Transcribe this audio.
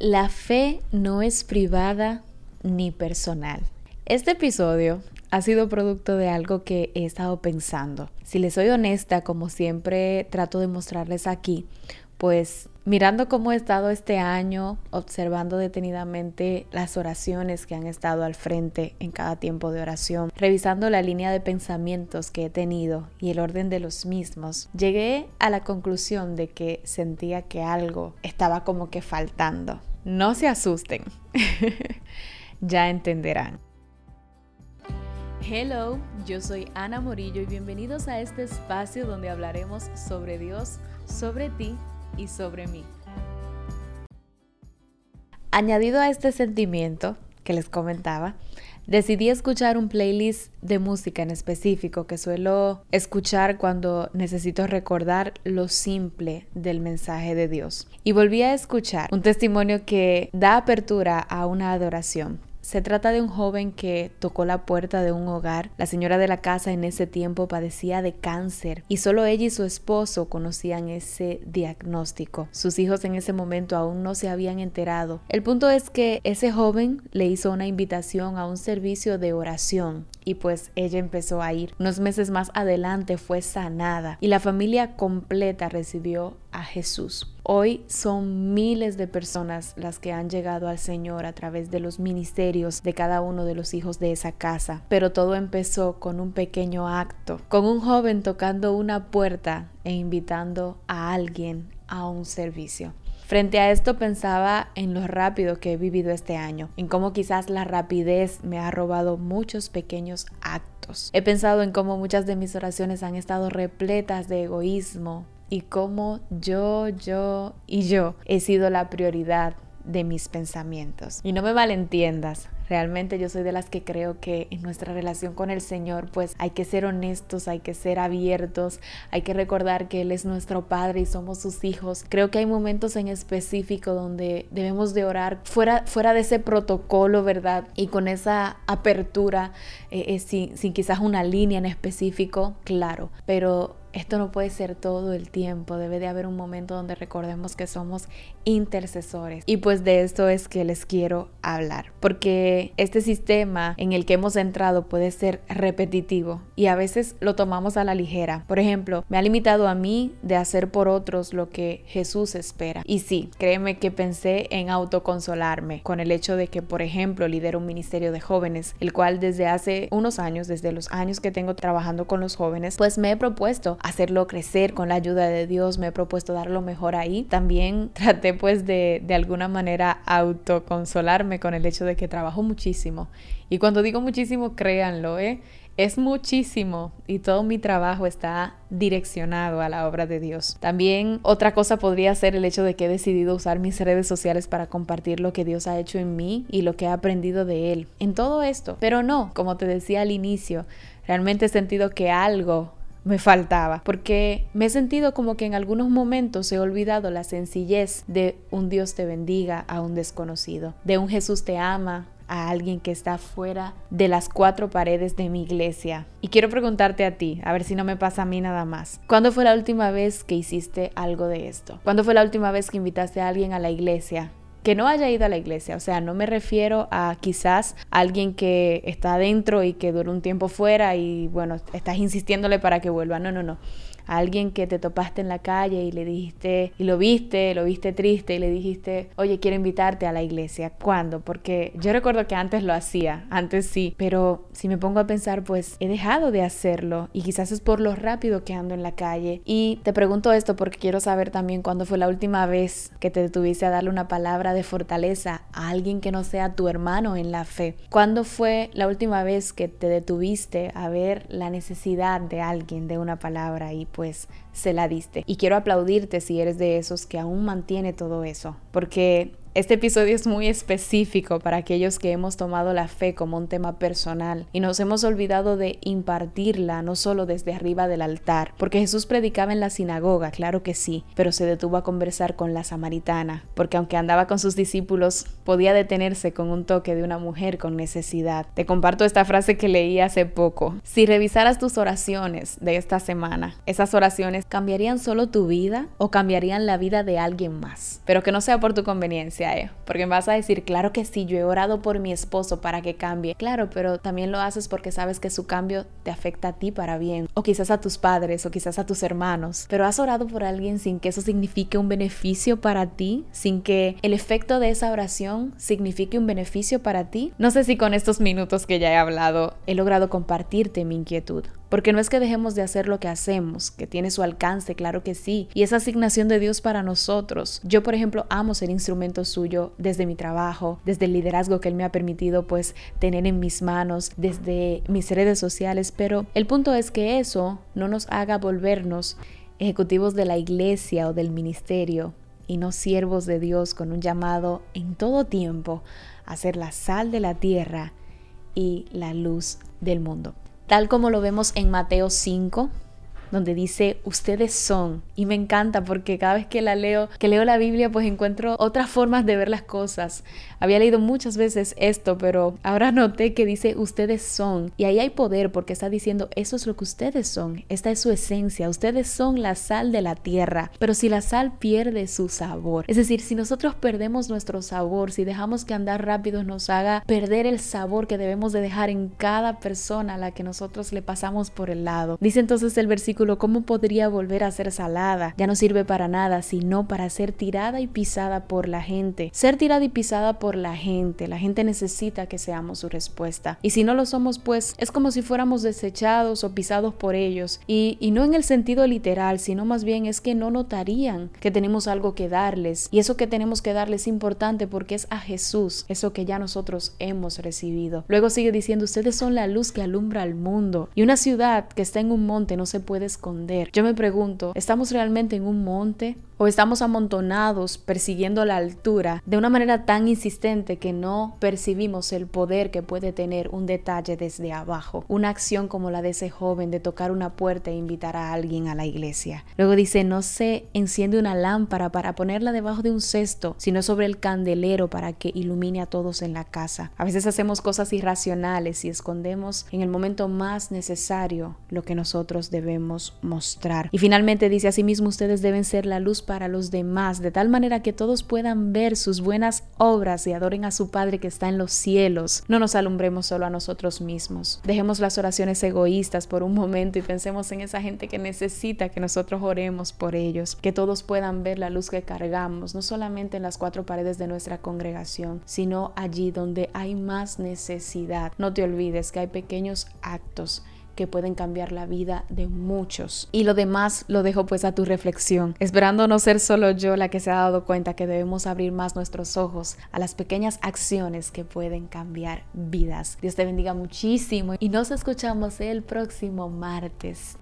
La fe no es privada ni personal. Este episodio ha sido producto de algo que he estado pensando. Si les soy honesta, como siempre trato de mostrarles aquí, pues mirando cómo he estado este año, observando detenidamente las oraciones que han estado al frente en cada tiempo de oración, revisando la línea de pensamientos que he tenido y el orden de los mismos, llegué a la conclusión de que sentía que algo estaba como que faltando. No se asusten, ya entenderán. Hello, yo soy Ana Morillo y bienvenidos a este espacio donde hablaremos sobre Dios, sobre ti y sobre mí. Añadido a este sentimiento les comentaba, decidí escuchar un playlist de música en específico que suelo escuchar cuando necesito recordar lo simple del mensaje de Dios. Y volví a escuchar un testimonio que da apertura a una adoración se trata de un joven que tocó la puerta de un hogar. La señora de la casa en ese tiempo padecía de cáncer y solo ella y su esposo conocían ese diagnóstico. Sus hijos en ese momento aún no se habían enterado. El punto es que ese joven le hizo una invitación a un servicio de oración y pues ella empezó a ir. Unos meses más adelante fue sanada y la familia completa recibió a Jesús. Hoy son miles de personas las que han llegado al Señor a través de los ministerios de cada uno de los hijos de esa casa. Pero todo empezó con un pequeño acto, con un joven tocando una puerta e invitando a alguien a un servicio. Frente a esto pensaba en lo rápido que he vivido este año, en cómo quizás la rapidez me ha robado muchos pequeños actos. He pensado en cómo muchas de mis oraciones han estado repletas de egoísmo y cómo yo, yo y yo he sido la prioridad de mis pensamientos. Y no me malentiendas, Realmente yo soy de las que creo que en nuestra relación con el Señor pues hay que ser honestos, hay que ser abiertos, hay que recordar que Él es nuestro Padre y somos sus hijos. Creo que hay momentos en específico donde debemos de orar fuera, fuera de ese protocolo, ¿verdad? Y con esa apertura, eh, eh, sin, sin quizás una línea en específico, claro, pero esto no puede ser todo el tiempo, debe de haber un momento donde recordemos que somos intercesores. Y pues de esto es que les quiero hablar, porque este sistema en el que hemos entrado puede ser repetitivo y a veces lo tomamos a la ligera. Por ejemplo, me ha limitado a mí de hacer por otros lo que Jesús espera. Y sí, créeme que pensé en autoconsolarme con el hecho de que, por ejemplo, lidero un ministerio de jóvenes, el cual desde hace unos años, desde los años que tengo trabajando con los jóvenes, pues me he propuesto hacerlo crecer con la ayuda de Dios, me he propuesto dar lo mejor ahí. También traté pues de, de alguna manera autoconsolarme con el hecho de que trabajo muchísimo. Y cuando digo muchísimo, créanlo, ¿eh? Es muchísimo y todo mi trabajo está direccionado a la obra de Dios. También otra cosa podría ser el hecho de que he decidido usar mis redes sociales para compartir lo que Dios ha hecho en mí y lo que he aprendido de Él. En todo esto. Pero no, como te decía al inicio, realmente he sentido que algo me faltaba, porque me he sentido como que en algunos momentos he olvidado la sencillez de un Dios te bendiga a un desconocido, de un Jesús te ama a alguien que está fuera de las cuatro paredes de mi iglesia. Y quiero preguntarte a ti, a ver si no me pasa a mí nada más. ¿Cuándo fue la última vez que hiciste algo de esto? ¿Cuándo fue la última vez que invitaste a alguien a la iglesia que no haya ido a la iglesia. O sea, no me refiero a quizás alguien que está adentro y que dura un tiempo fuera y bueno, estás insistiéndole para que vuelva. No, no, no alguien que te topaste en la calle y le dijiste, y lo viste, lo viste triste y le dijiste, oye, quiero invitarte a la iglesia. ¿Cuándo? Porque yo recuerdo que antes lo hacía, antes sí, pero si me pongo a pensar, pues he dejado de hacerlo y quizás es por lo rápido que ando en la calle. Y te pregunto esto porque quiero saber también cuándo fue la última vez que te detuviste a darle una palabra de fortaleza a alguien que no sea tu hermano en la fe. ¿Cuándo fue la última vez que te detuviste a ver la necesidad de alguien de una palabra y pues se la diste. Y quiero aplaudirte si eres de esos que aún mantiene todo eso, porque este episodio es muy específico para aquellos que hemos tomado la fe como un tema personal y nos hemos olvidado de impartirla no solo desde arriba del altar, porque Jesús predicaba en la sinagoga, claro que sí, pero se detuvo a conversar con la samaritana, porque aunque andaba con sus discípulos, podía detenerse con un toque de una mujer con necesidad. Te comparto esta frase que leí hace poco. Si revisaras tus oraciones de esta semana, esas oraciones cambiarían solo tu vida o cambiarían la vida de alguien más, pero que no sea por tu conveniencia porque me vas a decir, claro que sí, yo he orado por mi esposo para que cambie. Claro, pero también lo haces porque sabes que su cambio te afecta a ti para bien, o quizás a tus padres, o quizás a tus hermanos. Pero has orado por alguien sin que eso signifique un beneficio para ti, sin que el efecto de esa oración signifique un beneficio para ti. No sé si con estos minutos que ya he hablado he logrado compartirte mi inquietud. Porque no es que dejemos de hacer lo que hacemos, que tiene su alcance, claro que sí, y esa asignación de Dios para nosotros. Yo, por ejemplo, amo ser instrumento suyo desde mi trabajo, desde el liderazgo que Él me ha permitido pues tener en mis manos, desde mis redes sociales, pero el punto es que eso no nos haga volvernos ejecutivos de la iglesia o del ministerio y no siervos de Dios con un llamado en todo tiempo a ser la sal de la tierra y la luz del mundo tal como lo vemos en Mateo 5, donde dice ustedes son y me encanta porque cada vez que la leo que leo la Biblia pues encuentro otras formas de ver las cosas. Había leído muchas veces esto pero ahora noté que dice ustedes son y ahí hay poder porque está diciendo eso es lo que ustedes son. Esta es su esencia. Ustedes son la sal de la tierra pero si la sal pierde su sabor es decir si nosotros perdemos nuestro sabor si dejamos que andar rápido nos haga perder el sabor que debemos de dejar en cada persona a la que nosotros le pasamos por el lado. Dice entonces el versículo ¿cómo podría volver a ser salada? Ya no sirve para nada, sino para ser tirada y pisada por la gente. Ser tirada y pisada por la gente. La gente necesita que seamos su respuesta. Y si no lo somos, pues es como si fuéramos desechados o pisados por ellos. Y, y no en el sentido literal, sino más bien es que no notarían que tenemos algo que darles. Y eso que tenemos que darles es importante porque es a Jesús, eso que ya nosotros hemos recibido. Luego sigue diciendo, ustedes son la luz que alumbra al mundo. Y una ciudad que está en un monte no se puede esconder. Yo me pregunto, ¿estamos realmente en un monte o estamos amontonados persiguiendo la altura de una manera tan insistente que no percibimos el poder que puede tener un detalle desde abajo? Una acción como la de ese joven de tocar una puerta e invitar a alguien a la iglesia. Luego dice, no se enciende una lámpara para ponerla debajo de un cesto, sino sobre el candelero para que ilumine a todos en la casa. A veces hacemos cosas irracionales y escondemos en el momento más necesario lo que nosotros debemos mostrar. Y finalmente dice, asimismo ustedes deben ser la luz para los demás, de tal manera que todos puedan ver sus buenas obras y adoren a su Padre que está en los cielos. No nos alumbremos solo a nosotros mismos. Dejemos las oraciones egoístas por un momento y pensemos en esa gente que necesita que nosotros oremos por ellos, que todos puedan ver la luz que cargamos, no solamente en las cuatro paredes de nuestra congregación, sino allí donde hay más necesidad. No te olvides que hay pequeños actos que pueden cambiar la vida de muchos. Y lo demás lo dejo pues a tu reflexión, esperando no ser solo yo la que se ha dado cuenta que debemos abrir más nuestros ojos a las pequeñas acciones que pueden cambiar vidas. Dios te bendiga muchísimo y nos escuchamos el próximo martes.